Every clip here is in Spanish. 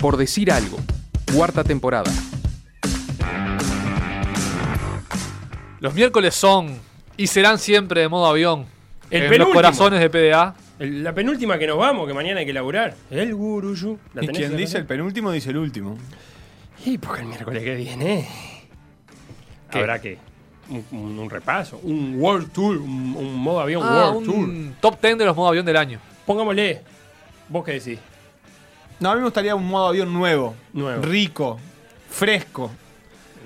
Por decir algo, cuarta temporada. Los miércoles son y serán siempre de modo avión. El en los corazones de PDA. El- la penúltima que nos vamos, que mañana hay que laburar. El guruyú. ¿La Y quien dice el penúltimo dice el último. Y porque el miércoles que viene. ¿Qué? Habrá que. Un, un- un repaso, un World Tour, un, un modo avión Ah, World Tour. un top 10 de los modo avión del año. Pongámosle. ¿Vos qué decís? No, a mí me gustaría un modo avión nuevo. Nuevo. Rico. Fresco.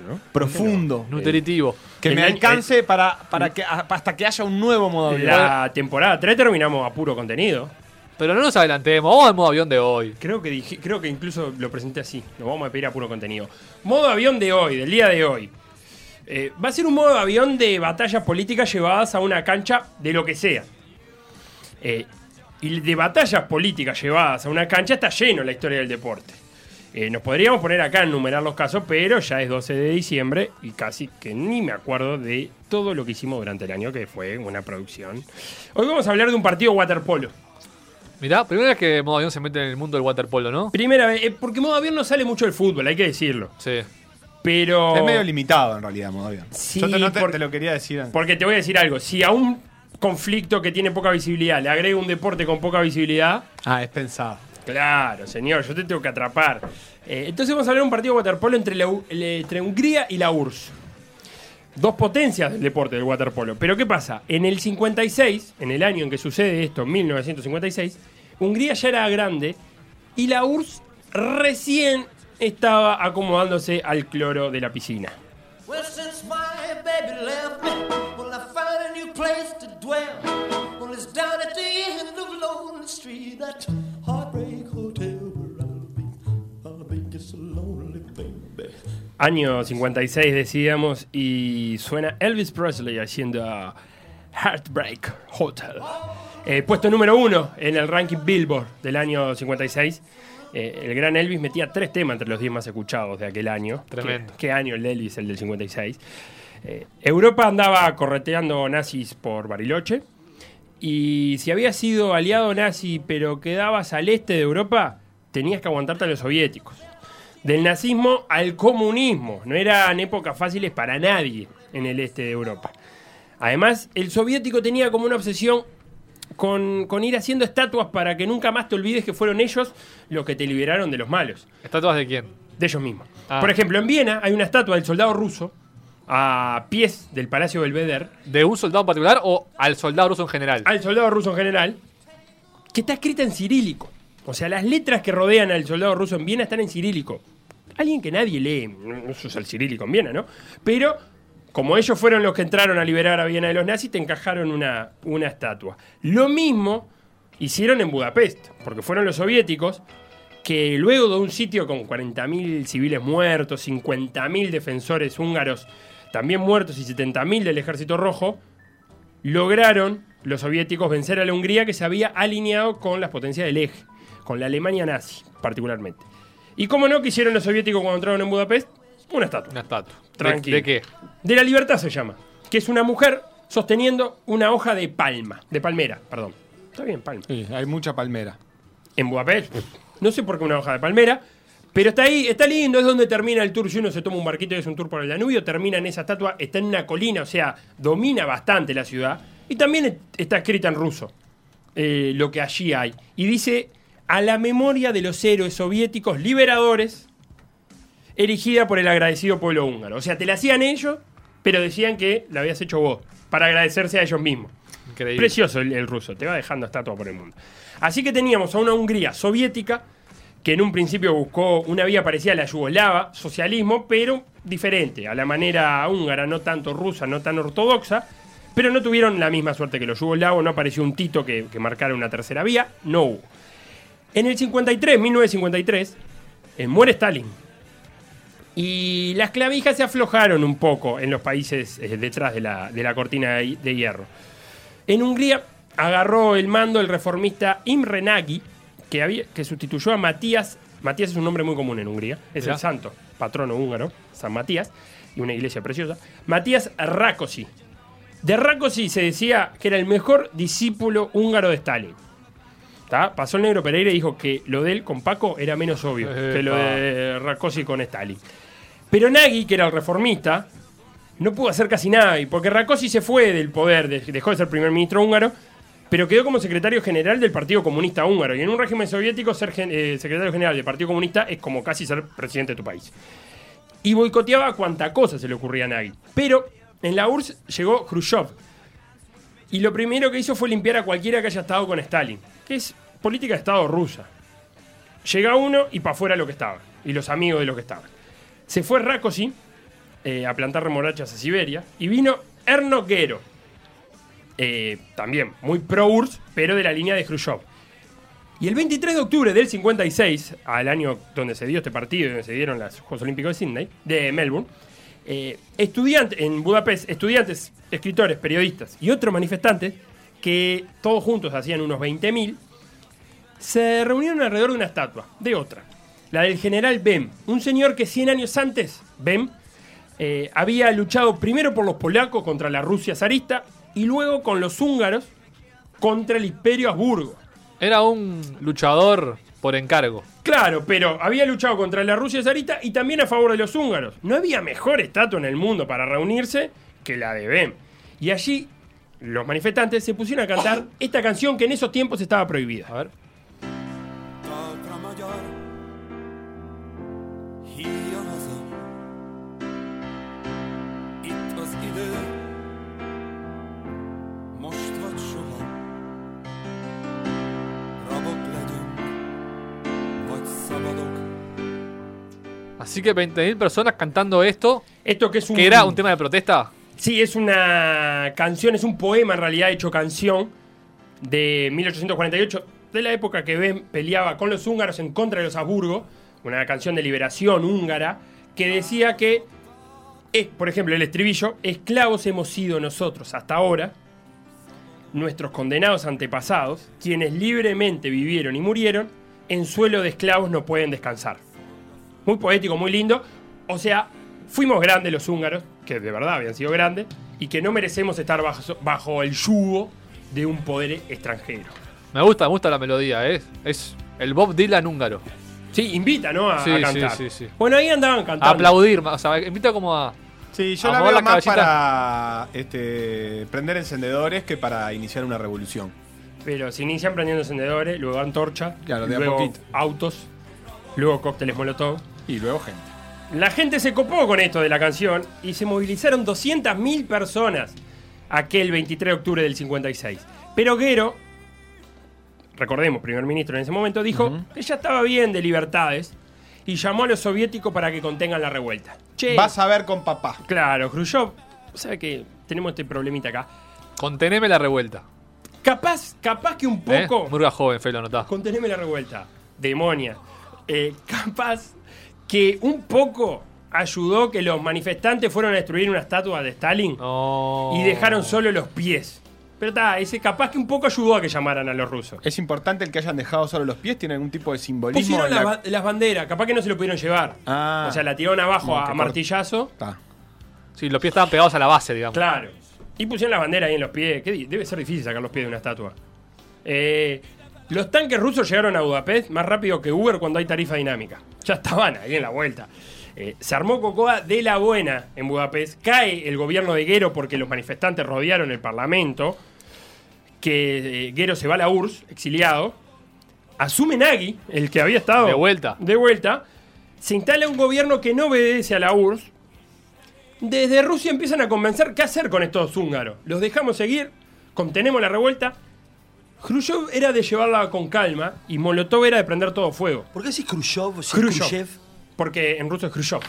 ¿No? Profundo. Nutritivo. Que El me alcance para, para que, hasta que haya un nuevo modo avión. La temporada 3 terminamos a puro contenido. Pero no nos adelantemos, vamos al modo avión de hoy. Creo que dije, creo que incluso lo presenté así. Lo vamos a pedir a puro contenido. Modo avión de hoy, del día de hoy. Eh, va a ser un modo avión de batallas políticas llevadas a una cancha de lo que sea. Eh, y de batallas políticas llevadas a una cancha está lleno la historia del deporte. Eh, nos podríamos poner acá a enumerar los casos, pero ya es 12 de diciembre y casi que ni me acuerdo de todo lo que hicimos durante el año, que fue una producción. Hoy vamos a hablar de un partido waterpolo. Mirá, primera vez que modo avión se mete en el mundo del waterpolo, ¿no? Primera vez, eh, porque modo avión no sale mucho del fútbol, hay que decirlo. Sí. Pero. Es medio limitado en realidad, modo avión. Sí, Yo te, no te, por- te lo quería decir antes. Porque te voy a decir algo. Si a un conflicto que tiene poca visibilidad le agrego un deporte con poca visibilidad, Ah, es pensado. claro, señor, yo te tengo que atrapar. Eh, entonces vamos a hablar de un partido de waterpolo entre, la entre Hungría y la URSS. Dos potencias del deporte del waterpolo. Pero ¿qué pasa? En el 56, en el año en que sucede esto, 1956, Hungría ya era grande y la URSS recién estaba acomodándose al cloro de la piscina. Well, a place to dwell. Well, it's down at the end of Lonely Street, that heartbreak hotel where I'll be. I'll be just a lonely baby. Año 56 decíamos y suena Elvis Presley haciendo Heartbreak Hotel. Eh, puesto número uno en el ranking Billboard del año 56. Eh, el gran Elvis metía tres temas entre los 10 más escuchados de aquel año. Tremendo. ¿Qué, qué año el de Elvis, el del 56? Eh, Europa andaba correteando nazis por Bariloche. Y si habías sido aliado nazi pero quedabas al este de Europa, tenías que aguantarte a los soviéticos. Del nazismo al comunismo. No eran épocas fáciles para nadie en el este de Europa. Además, el soviético tenía como una obsesión con, con ir haciendo estatuas para que nunca más te olvides que fueron ellos los que te liberaron de los malos. ¿Estatuas de quién? De ellos mismos. Ah. Por ejemplo, en Viena hay una estatua del soldado ruso a pies del Palacio Belvedere ¿De un soldado en particular o al soldado ruso en general? al soldado ruso en general, que está escrita en cirílico. O sea, las letras que rodean al soldado ruso en Viena están en cirílico. Alguien que nadie lee, no se usa el cirílico en Viena, ¿no? Pero como ellos fueron los que entraron a liberar a Viena de los nazis, te encajaron una, una estatua. Lo mismo hicieron en Budapest, porque fueron los soviéticos que luego de un sitio con 40.000 civiles muertos, 50.000 defensores húngaros también muertos y 70.000 del ejército rojo, lograron los soviéticos vencer a la Hungría que se había alineado con las potencias del eje, con la Alemania nazi particularmente. Y como no, que hicieron los soviéticos cuando entraron en Budapest? Una estatua. Una estatua. ¿De- Tranquilo. ¿De, qué? De la libertad se llama. Que es una mujer sosteniendo una hoja de palma. De palmera, perdón. Está bien, palma. Sí, hay mucha palmera. En Budapest, no sé por qué una hoja de palmera. Pero está ahí, está lindo, es donde termina el tour. Si uno se toma un barquito y es un tour por el Danubio, termina en esa estatua, está en una colina, o sea, domina bastante la ciudad. Y también está escrita en ruso eh, lo que allí hay. Y dice, a la memoria de los héroes soviéticos liberadores, erigida por el agradecido pueblo húngaro. O sea, te la hacían ellos, pero decían que la habías hecho vos, para agradecerse a ellos mismos. Increíble. Precioso el, el ruso, te va dejando estatua por el mundo. Así que teníamos a una Hungría soviética que en un principio buscó una vía parecida a la yugoslava, socialismo, pero diferente, a la manera húngara, no tanto rusa, no tan ortodoxa, pero no tuvieron la misma suerte que los yugoslavos, no apareció un Tito que, marcara una tercera vía, no hubo. En el 53, 1953, eh, muere Stalin. Y las clavijas se aflojaron un poco en los países eh, detrás de la, de la cortina de, de hierro. En Hungría agarró el mando el reformista Imre Nagy, que, había, que sustituyó a Matías. Matías es un nombre muy común en Hungría, es Mirá. el santo, patrono húngaro, San Matías, y una iglesia preciosa. Matías Rákosi. De Rákosi se decía que era el mejor discípulo húngaro de Stalin. ¿tá? Pasó el negro Pereira y dijo que lo de él con Paco era menos obvio que lo de Rakosi con Stalin. Pero Nagy, que era el reformista, no pudo hacer casi nada, y porque Rakosi se fue del poder, de- dejó de ser primer ministro húngaro, pero quedó como secretario general del Partido Comunista Húngaro. Y en un régimen soviético, ser eh, secretario general del Partido Comunista es como casi ser presidente de tu país. Y boicoteaba cuanta cosa se le ocurría a Nagy. Pero en la URSS llegó Khrushchev. Y lo primero que hizo fue limpiar a cualquiera que haya estado con Stalin, que es política de Estado rusa. Llega uno y para afuera lo que estaba, y los amigos de lo que estaban. Se fue Rakosi eh, a plantar remolachas a Siberia, y vino Erno Gero, eh, también muy pro-URSS, pero de la línea de Khrushchev. Y el 23 de octubre del 56, al año donde se dio este partido, donde se dieron los Juegos Olímpicos de Sydney, de Melbourne, eh, estudiantes, en Budapest, estudiantes, escritores, periodistas y otros manifestantes, que todos juntos hacían unos 20.000, se reunieron alrededor de una estatua, de otra, la del general Bem, un señor que 100 años antes, Bem, eh, había luchado primero por los polacos contra la Rusia zarista y luego con los húngaros contra el Imperio Habsburgo. Era un luchador por encargo. Claro, pero había luchado contra la Rusia zarista y también a favor de los húngaros. No había mejor estatua en el mundo para reunirse que la de Bem. Y allí los manifestantes se pusieron a cantar esta canción que en esos tiempos estaba prohibida. A ver. Así que 20.000 personas cantando esto, Esto que es un... que era un tema de protesta. Sí, es una canción, es un poema en realidad hecho canción de 1848, de la época que Ben peleaba con los húngaros en contra de los Habsburgo, una canción de liberación húngara, que decía que, eh, por ejemplo, el estribillo, esclavos hemos sido nosotros hasta ahora, nuestros condenados antepasados, quienes libremente vivieron y murieron, en suelo de esclavos no pueden descansar. Muy poético, muy lindo. O sea, fuimos grandes los húngaros, que de verdad habían sido grandes, y que no merecemos estar bajo, bajo el yugo de un poder extranjero. Me gusta, me gusta la melodía, ¿eh? Es el Bob Dylan húngaro. Sí, invita, ¿no? A, Sí, a sí, cantar. sí, sí. Bueno, ahí andaban A cantando. aplaudir, o sea, invita como a. Sí, yo A la veo la más cabecita. para este, prender encendedores que para iniciar una revolución. Pero se inician prendiendo encendedores, luego antorcha, Claro, de a luego poquito. autos, luego cócteles molotov. Y luego gente. La gente se copó con esto de la canción y se movilizaron 200.000 personas aquel 23 de octubre del 56. Pero Guero, recordemos, primer ministro en ese momento, dijo que ya estaba bien de libertades y llamó a los soviéticos para que contengan la revuelta. Che, Vas a ver con papá. claro, Khrushchev, sabe que tenemos este problemita acá. Conteneme la revuelta. Capaz, capaz que un ¿eh? poco... Murga joven, fe, lo notás. Conteneme la revuelta. Demonia. Eh, capaz que un poco ayudó que los manifestantes fueron a destruir una estatua de Stalin y dejaron solo los pies. Pero está, ese capaz que un poco ayudó a que llamaran a los rusos. Es importante el que hayan dejado solo los pies, tiene algún tipo de simbolismo. Pusieron la- las banderas, capaz que no se lo pudieron llevar. Ah. o sea, la tiraron abajo a, martillazo. Está. Sí, los pies estaban pegados a la base, digamos. Claro. Y pusieron las banderas ahí en los pies. debe ser difícil sacar los pies de una estatua. Eh, los tanques rusos llegaron a Budapest más rápido que Uber cuando hay tarifa dinámica. Ya estaban ahí en la vuelta. Eh, se armó Cocoa de la buena en Budapest. Cae el gobierno de Guero porque los manifestantes rodearon el parlamento. Que eh, Guero se va a la URSS, exiliado. Asume Nagy, el que había estado. De vuelta. De vuelta. Se instala un gobierno que no obedece a la URSS. Desde Rusia empiezan a convencer qué hacer con estos húngaros. Los dejamos seguir, contenemos la revuelta. Khrushchev era de llevarla con calma y Molotov era de prender todo fuego. ¿Por qué decís Khrushchev? Si Khrushchev. Khrushchev. Porque en ruso es Khrushchev.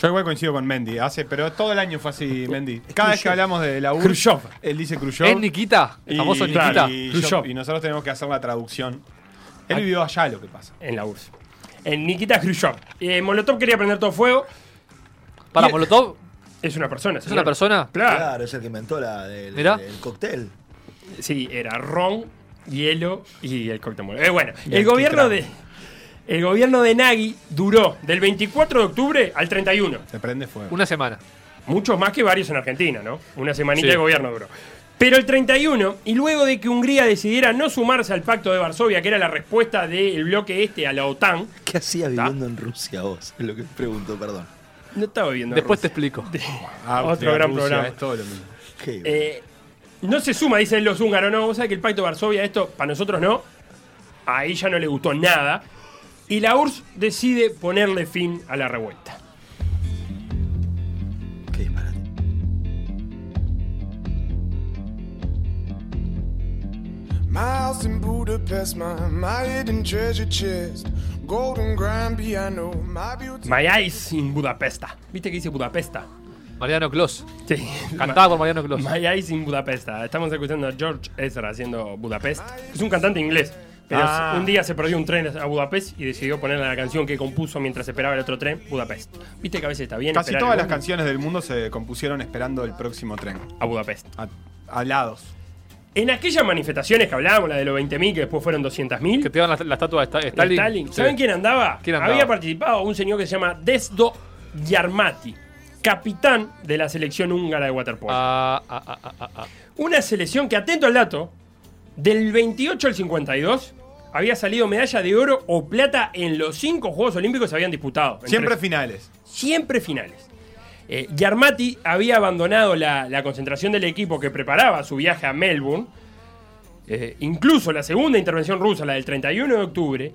Yo igual coincido con Mendy, hace, pero todo el año fue así, Mendy. Cada vez que hablamos de la URSS, Khrushchev. él dice Khrushchev. ¿Es Nikita? El y, famoso claro, Nikita. y yo- Khrushchev. y nosotros tenemos que hacer la traducción. Él vivió allá lo que pasa. En la URSS. En Nikita Khrushchev. Eh, Molotov quería prender todo fuego. Para Y- Molotov, Es una persona. ¿es una persona? Claro. Claro, es el que inventó la, el, el cóctel. Sí, era ron, hielo y el cóctel Molotov. Eh, bueno, Y el el gobierno de. El gobierno de Nagy duró del 24 de octubre al 31. Se prende fuego. Una semana. Muchos más que varios en Argentina, ¿no? Una semanita Sí. de gobierno duró. Pero el 31, y luego de que Hungría decidiera no sumarse al pacto de Varsovia, que era la respuesta del bloque este a la OTAN, ¿Qué hacías viviendo en Rusia vos? Es lo que pregunto, perdón. no estaba viviendo. en Después te Rusia. explico. Ah, Otro de gran Rusia, programa. Es todo lo mismo. Eh, no se suma, dicen los húngaros, no, vos sabés que el pacto de Varsovia, esto para nosotros no. A ella no le gustó nada. Y la URSS decide ponerle fin a la revuelta. qué disparate. My house in Budapest, my, my hidden treasure chest, golden grand piano, my beauty. My Eyes in Budapesta. ¿Viste que dice Budapesta? Mariano Clos. Sí. Cantado por Mariano Clos. My Eyes in Budapesta. Estamos escuchando a George Ezra haciendo Budapest. Es un cantante inglés. Pero Ah. un día se perdió un tren a Budapest y decidió ponerle la canción que compuso mientras esperaba el otro tren, Budapest. Viste que a veces está bien. Casi todas las canciones del mundo se compusieron esperando el próximo tren. A Budapest. A, alados. En aquellas manifestaciones que hablábamos, la de los 20.000, que después fueron 200.000, Que te dan la, la estatua de Sta- Stalin. Sí. ¿Saben quién andaba? ¿Quién andaba? Había participado un señor que se llama Desdo Yarmati, capitán de la selección húngara de waterpolo. Ah, ah, ah, ah, ah, ah. Una selección que, atento al dato, del 28 al 52 había salido medalla de oro o plata en los cinco Juegos Olímpicos que se habían disputado. Entre- Siempre finales. siempre finales. Eh, Yarmati había abandonado la, la concentración del equipo que preparaba su viaje a Melbourne. Eh, incluso la segunda intervención rusa, la del 31 de octubre,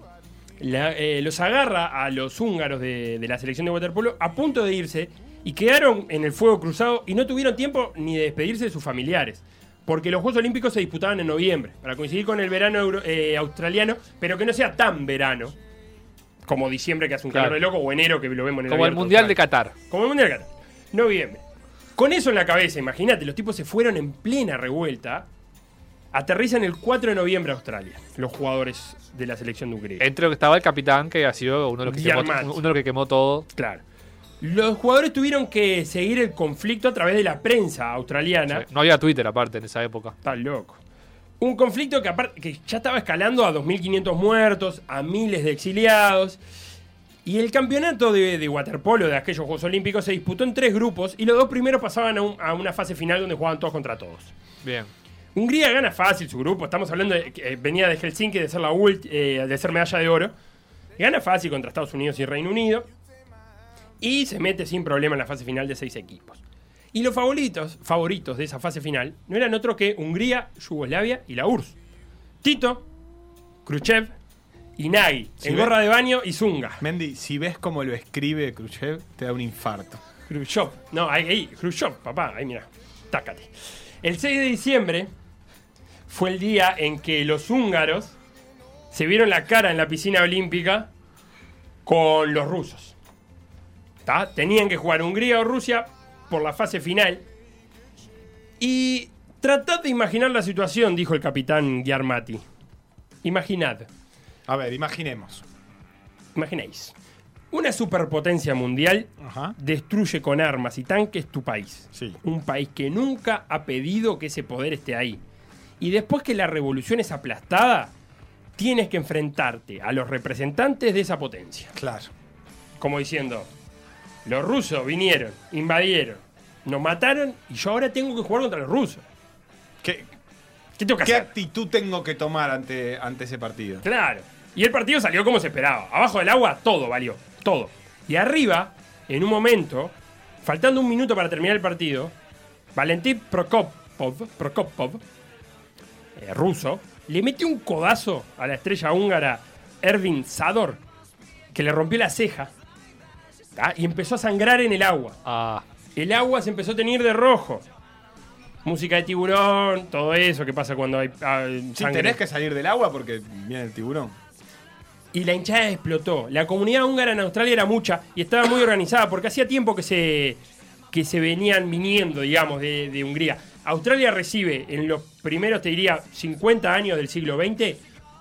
la- eh, los agarra a los húngaros de, de la selección de waterpolo a punto de irse y quedaron en el fuego cruzado y no tuvieron tiempo ni de despedirse de sus familiares. Porque los Juegos Olímpicos se disputaban en noviembre, para coincidir con el verano euro- eh, australiano, pero que no sea tan verano como diciembre que hace un calor de loco o enero que lo vemos en el Como el Mundial de. Qatar. Como el Mundial de Qatar. Noviembre. Con eso en la cabeza, imagínate, los tipos se fueron en plena revuelta. Aterrizan el 4 de noviembre a Australia, los jugadores de la selección de Hungría. Entre lo que estaba el capitán, que ha sido uno de los que, quemó, uno de los que quemó todo. Claro. Los jugadores tuvieron que seguir el conflicto a través de la prensa australiana. Sí, No había Twitter aparte en esa época. Está loco. Un conflicto que, aparte, que ya estaba escalando a 2.500 muertos, a miles de exiliados. Y el campeonato de, de waterpolo de aquellos Juegos Olímpicos se disputó en tres grupos y los dos primeros pasaban a, un- a una fase final donde jugaban todos contra todos. Bien. Hungría gana fácil su grupo. Estamos hablando de que eh, venía de Helsinki de ser la ult- eh, de ser medalla de oro. Gana fácil contra Estados Unidos y Reino Unido. Y se mete sin problema en la fase final de seis equipos. Y los favoritos, favoritos de esa fase final no eran otro que Hungría, Yugoslavia y la URSS. Tito, Khrushchev y Nagy, Si en gorra de baño y zunga. Mendy, si ves cómo lo escribe Khrushchev, te da un infarto. Khrushchev. No, ahí, ahí, Khrushchev, papá, ahí mira. Tácate. El 6 de diciembre fue el día en que los húngaros se vieron la cara en la piscina olímpica con los rusos. ¿Tá? Tenían que jugar Hungría o Rusia por la fase final. Y tratad de imaginar la situación, dijo el capitán Yarmati. Imaginad. A ver, imaginemos. Imaginéis. Una superpotencia mundial Ajá. destruye con armas y tanques tu país. Sí. Un país que nunca ha pedido que ese poder esté ahí. Y después que la revolución es aplastada, tienes que enfrentarte a los representantes de esa potencia. Claro. Como diciendo, los rusos vinieron, invadieron, nos mataron y yo ahora tengo que jugar contra los rusos. ¿Qué, ¿Qué tengo que qué hacer? actitud tengo que tomar ante, ante ese partido? Claro. Y el partido salió como se esperaba. Abajo del agua todo valió, todo. Y arriba, en un momento, faltando un minuto para terminar el partido, Valentín Prokopov, Prokopov eh, ruso, le mete un codazo a la estrella húngara Ervin Sador, que le rompió la ceja ¿tá? y empezó a sangrar en el agua. Ah, El agua se empezó a teñir de rojo. Música de tiburón, todo eso que pasa cuando hay ah, Sí, sangre. tenés que salir del agua porque viene el tiburón. y la hinchada explotó. La comunidad húngara en Australia era mucha y estaba muy organizada porque hacía tiempo que se, que se venían viniendo, digamos, de, de Hungría. Australia recibe en los primeros, te diría, 50 años del siglo XX,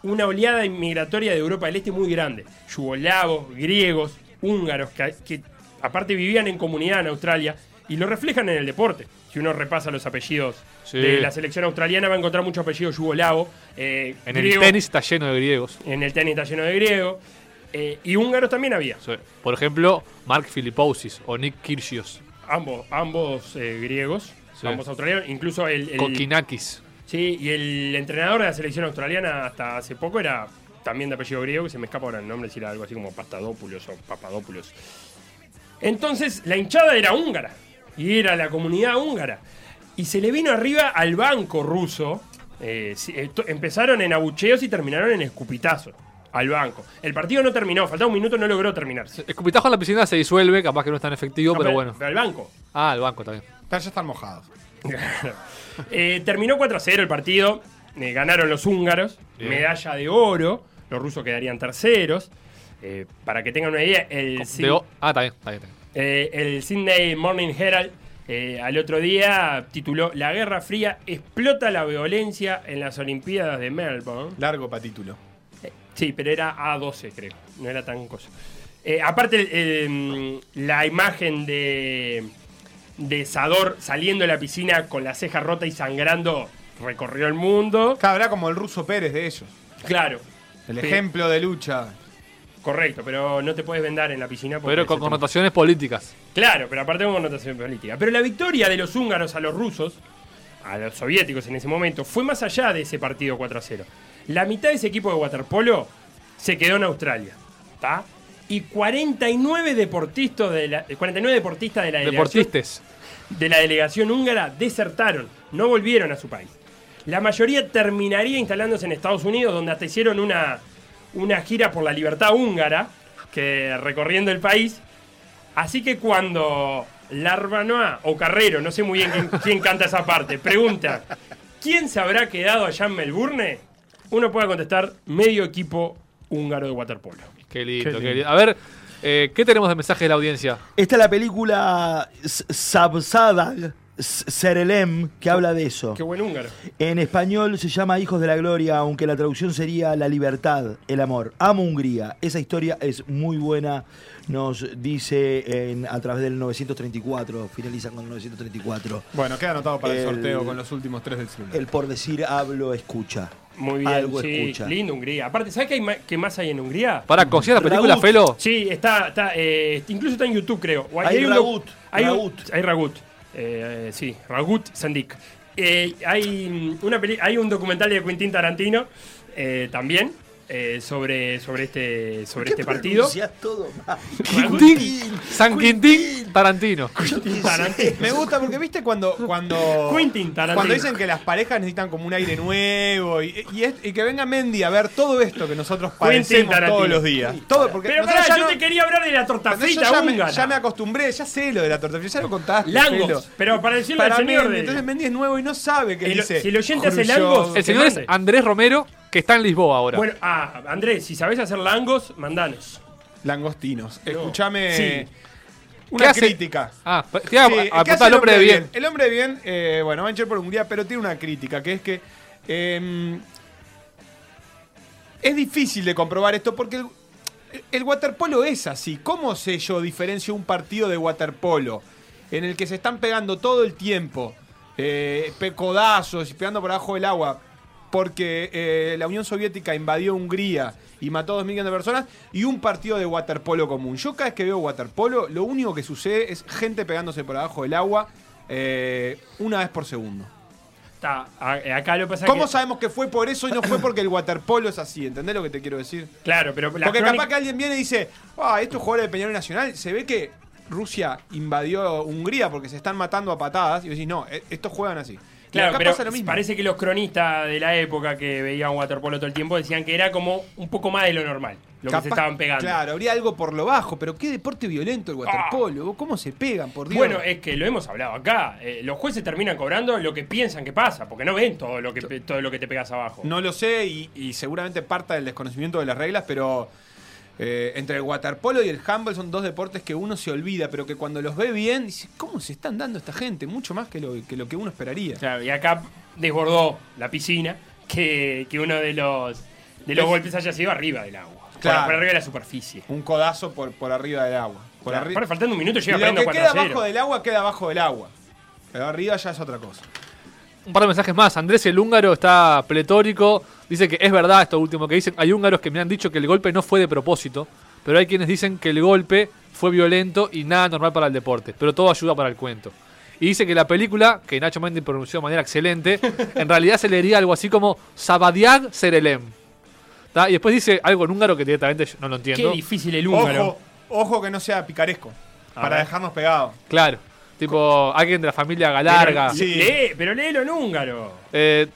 una oleada inmigratoria de Europa del Este muy grande. Yugoslavos, griegos, húngaros, que, que aparte vivían en comunidad en Australia y lo reflejan en el deporte. Si uno repasa los apellidos Sí. de la selección australiana, va a encontrar muchos apellidos yugoslavos. eh, en el tenis está lleno de griegos. En el tenis está lleno de griego. eh, y húngaros también había. Sí. Por ejemplo, Mark Filipousis o Nick Kyrgios. Ambos, ambos eh, griegos. Sí. famoso australiano. Incluso el, el- Kokinakis. Sí, y el entrenador de la selección australiana hasta hace poco era también de apellido griego, que se me escapa ahora el nombre, si era algo así como Pastadopoulos o Papadopoulos. Entonces, la hinchada era húngara, y era la comunidad húngara. Y se le vino arriba al banco ruso. eh, eh, empezaron en abucheos y terminaron en escupitazos al banco. El partido no terminó, faltaba un minuto, no logró terminarse. Escupitajo en la piscina se disuelve, capaz que no es tan efectivo, No, pero bueno. Pero al banco. Ah, el banco también. Ya están mojados. Eh, terminó 4 a 0 el partido. eh, ganaron los húngaros. Bien. Medalla de oro. Los rusos quedarían terceros. Eh, para que tengan una idea, el, De Syd- o- ah, está bien, está bien. está bien. eh, el Sydney Morning Herald eh, al otro día tituló La Guerra Fría explota la violencia en las Olimpiadas de Melbourne. Largo para título. Eh, Sí, pero era A12, creo. No era tan cosa. Eh, aparte, eh, la imagen de, de Sador saliendo de la piscina con la ceja rota y sangrando recorrió el mundo. Cabrá como el ruso Pérez de ellos. Claro, El ejemplo de lucha. correcto, pero no te puedes vendar en la piscina. porque Pero con se te- connotaciones políticas. Claro, pero aparte con connotación política. Pero la victoria de los húngaros a los rusos, a los soviéticos en ese momento, fue más allá de ese partido 4 a 0. La mitad de ese equipo de waterpolo se quedó en Australia. ¿Está? Y 49 deportistas de la, 49 deportistas de la delegación, Deportistas. de la delegación húngara desertaron, no volvieron a su país. La mayoría terminaría instalándose en Estados Unidos, donde hasta hicieron una, una gira por la libertad húngara, que recorriendo el país. Así que cuando Larbanoa o Carrero, no sé muy bien quién, quién canta esa parte, pregunta, ¿quién se habrá quedado allá en Melbourne? Uno puede contestar, medio equipo húngaro de waterpolo. Qué lindo, Qué qué lindo. lindo. A ver, eh, ¿qué tenemos de mensaje de la audiencia? Esta es la película S- Sabzadag S- Serelem que habla de eso. Qué buen húngaro. En español se llama Hijos de la Gloria, aunque la traducción sería La libertad, el amor. Amo Hungría. Esa historia es muy buena. Nos dice en- a través del 934, finaliza con el 934. Bueno, queda anotado para el, El- sorteo con los últimos tres del celular. El por decir hablo, escucha. Muy bien, Algo sí, escucha. lindo Hungría. Aparte, ¿sabes qué, hay qué más hay en Hungría? Para, ¿conocías la película. Felo? Sí, está, está eh, incluso está en YouTube, creo. O Hay un Ragut, Hay, un- Ragut. hay Ragut. Eh, sí, Ragut Sandik. Eh, hay, mm, una peli- hay un documental de Quentin Tarantino eh, también eh, sobre, sobre este, sobre este partido. Todo mal. Quintín, San Quintín, Tarantino. Tarantino. Me gusta porque, viste, cuando. cuando Tarantino. Cuando dicen que las parejas necesitan como un aire nuevo y, y es- y que venga Mendy a ver todo esto que nosotros padecemos todos los días. Todo, porque Pero pará, yo no- te quería hablar de la torta frita ya, me, húngara. ya me acostumbré, ya sé lo de la torta frita, ya lo contaste. Langos. Pero para decirle Para al señor Mendy, de- entonces Mendy es nuevo y no sabe que El- dice. si el oyente hace Khrushchev. langos- El señor es. Andrés Romero, que está en Lisboa ahora. Bueno, ah, Andrés, si sabés hacer langos, mandanos. Langostinos. No. Escúchame. Sí. Una crítica. ah, te iba a- Sí, a ¿qué apuntar hace al hombre de bien. El hombre de bien, eh, bueno, va a hinchar por Hungría, pero tiene una crítica, que es que eh, es difícil de comprobar esto porque el, el waterpolo es así. ¿Cómo sé yo diferencio un partido de waterpolo en el que se están pegando todo el tiempo, eh, codazos y pegando por abajo del agua? Porque eh, la Unión Soviética invadió Hungría y mató a dos millones de personas y un partido de waterpolo común. Yo cada vez que veo waterpolo, lo único que sucede es gente pegándose por abajo del agua eh, una vez por segundo. Está, eh, acá lo que pasa ¿Cómo que... sabemos que fue por eso y no fue porque el waterpolo es así? ¿Entendés lo que te quiero decir? Claro, pero Porque crónica- capaz que alguien viene y dice, ah, estos jugadores de Peñarol Nacional, se ve que Rusia invadió Hungría porque se están matando a patadas. Y vos decís, no, e- estos juegan así. Claro, acá pero pasa lo mismo. parece que los cronistas de la época que veían waterpolo todo el tiempo decían que era como un poco más de lo normal, lo que se estaban pegando. Claro, habría algo por lo bajo, pero qué deporte violento el waterpolo. ¿Cómo se pegan, por Dios? Bueno, es que lo hemos hablado acá. eh, los jueces terminan cobrando lo que piensan que pasa, porque no ven todo lo que, todo lo que te pegas abajo. No lo sé y, y seguramente parta del desconocimiento de las reglas, pero eh, entre el waterpolo y el handball son dos deportes que uno se olvida, pero que cuando los ve bien, dice, ¿cómo se están dando esta gente? Mucho más que lo que, lo que uno esperaría. Claro, y acá desbordó la piscina que, que uno de los, de los Es- golpes haya sido arriba del agua. Claro. Por, arriba de la superficie. Un codazo por, por arriba del agua. Por Claro, faltando un minuto y llega lo perdiendo que 4 queda a 0. abajo del agua queda abajo del agua. Pero arriba ya es otra cosa. Un par de mensajes más. Andrés el húngaro está pletórico. Dice que es verdad esto último que dicen. Hay húngaros que me han dicho que el golpe no fue de propósito. Pero hay quienes dicen que el golpe fue violento y nada normal para el deporte. Pero todo ayuda para el cuento. Y dice que la película, que Nacho Mendes pronunció de manera excelente, en realidad se leería algo así como Sabadiag Serelem. ¿Tá? Y después dice algo en húngaro que directamente yo no lo Qué entiendo. difícil el húngaro. Ojo, ojo que no sea picaresco. A para ver. dejarnos pegados. Claro. Tipo, alguien de la familia Galarga. Pero, Sí. lee- pero léelo en húngaro. Eh,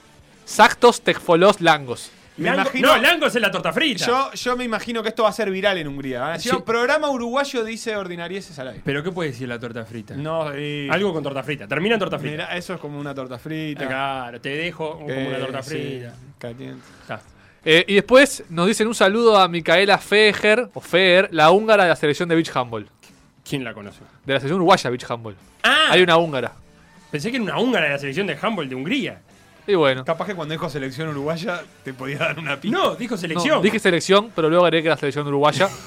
Sactos Tecfolos Langos. Me Lango- imagino- No, Langos es la torta frita. Yo, yo me imagino que esto va a ser viral en Hungría. Decir, Sí. "Oh, programa uruguayo dice ordinarieses al aire. ¿Pero qué puede decir la torta frita? No, Algo con torta frita. Termina en torta frita. Mirá, eso es como una torta frita. Claro, te dejo como Eh, una torta sí, frita. caliente. Está. Eh, y después nos dicen un saludo a Micaela Feger, o Feger, la húngara de la selección de Beach Handball. ¿Quién la conoce? De la selección uruguaya Beach Handball. Ah, Hay una húngara. pensé que era una húngara de la selección de handball de Hungría. Y bueno. Capaz que cuando dijo selección uruguaya te podía dar una pista. No, dijo No, selección. dije selección, pero luego agregué que era selección uruguaya.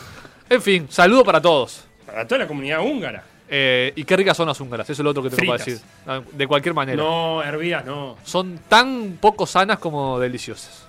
En fin, saludo para todos. Para toda la comunidad húngara. Eh, y qué ricas son las húngaras, eso es lo otro que tengo para Fritas. decir. Ah, De cualquier manera. No, hervidas no. Son tan poco sanas como deliciosas.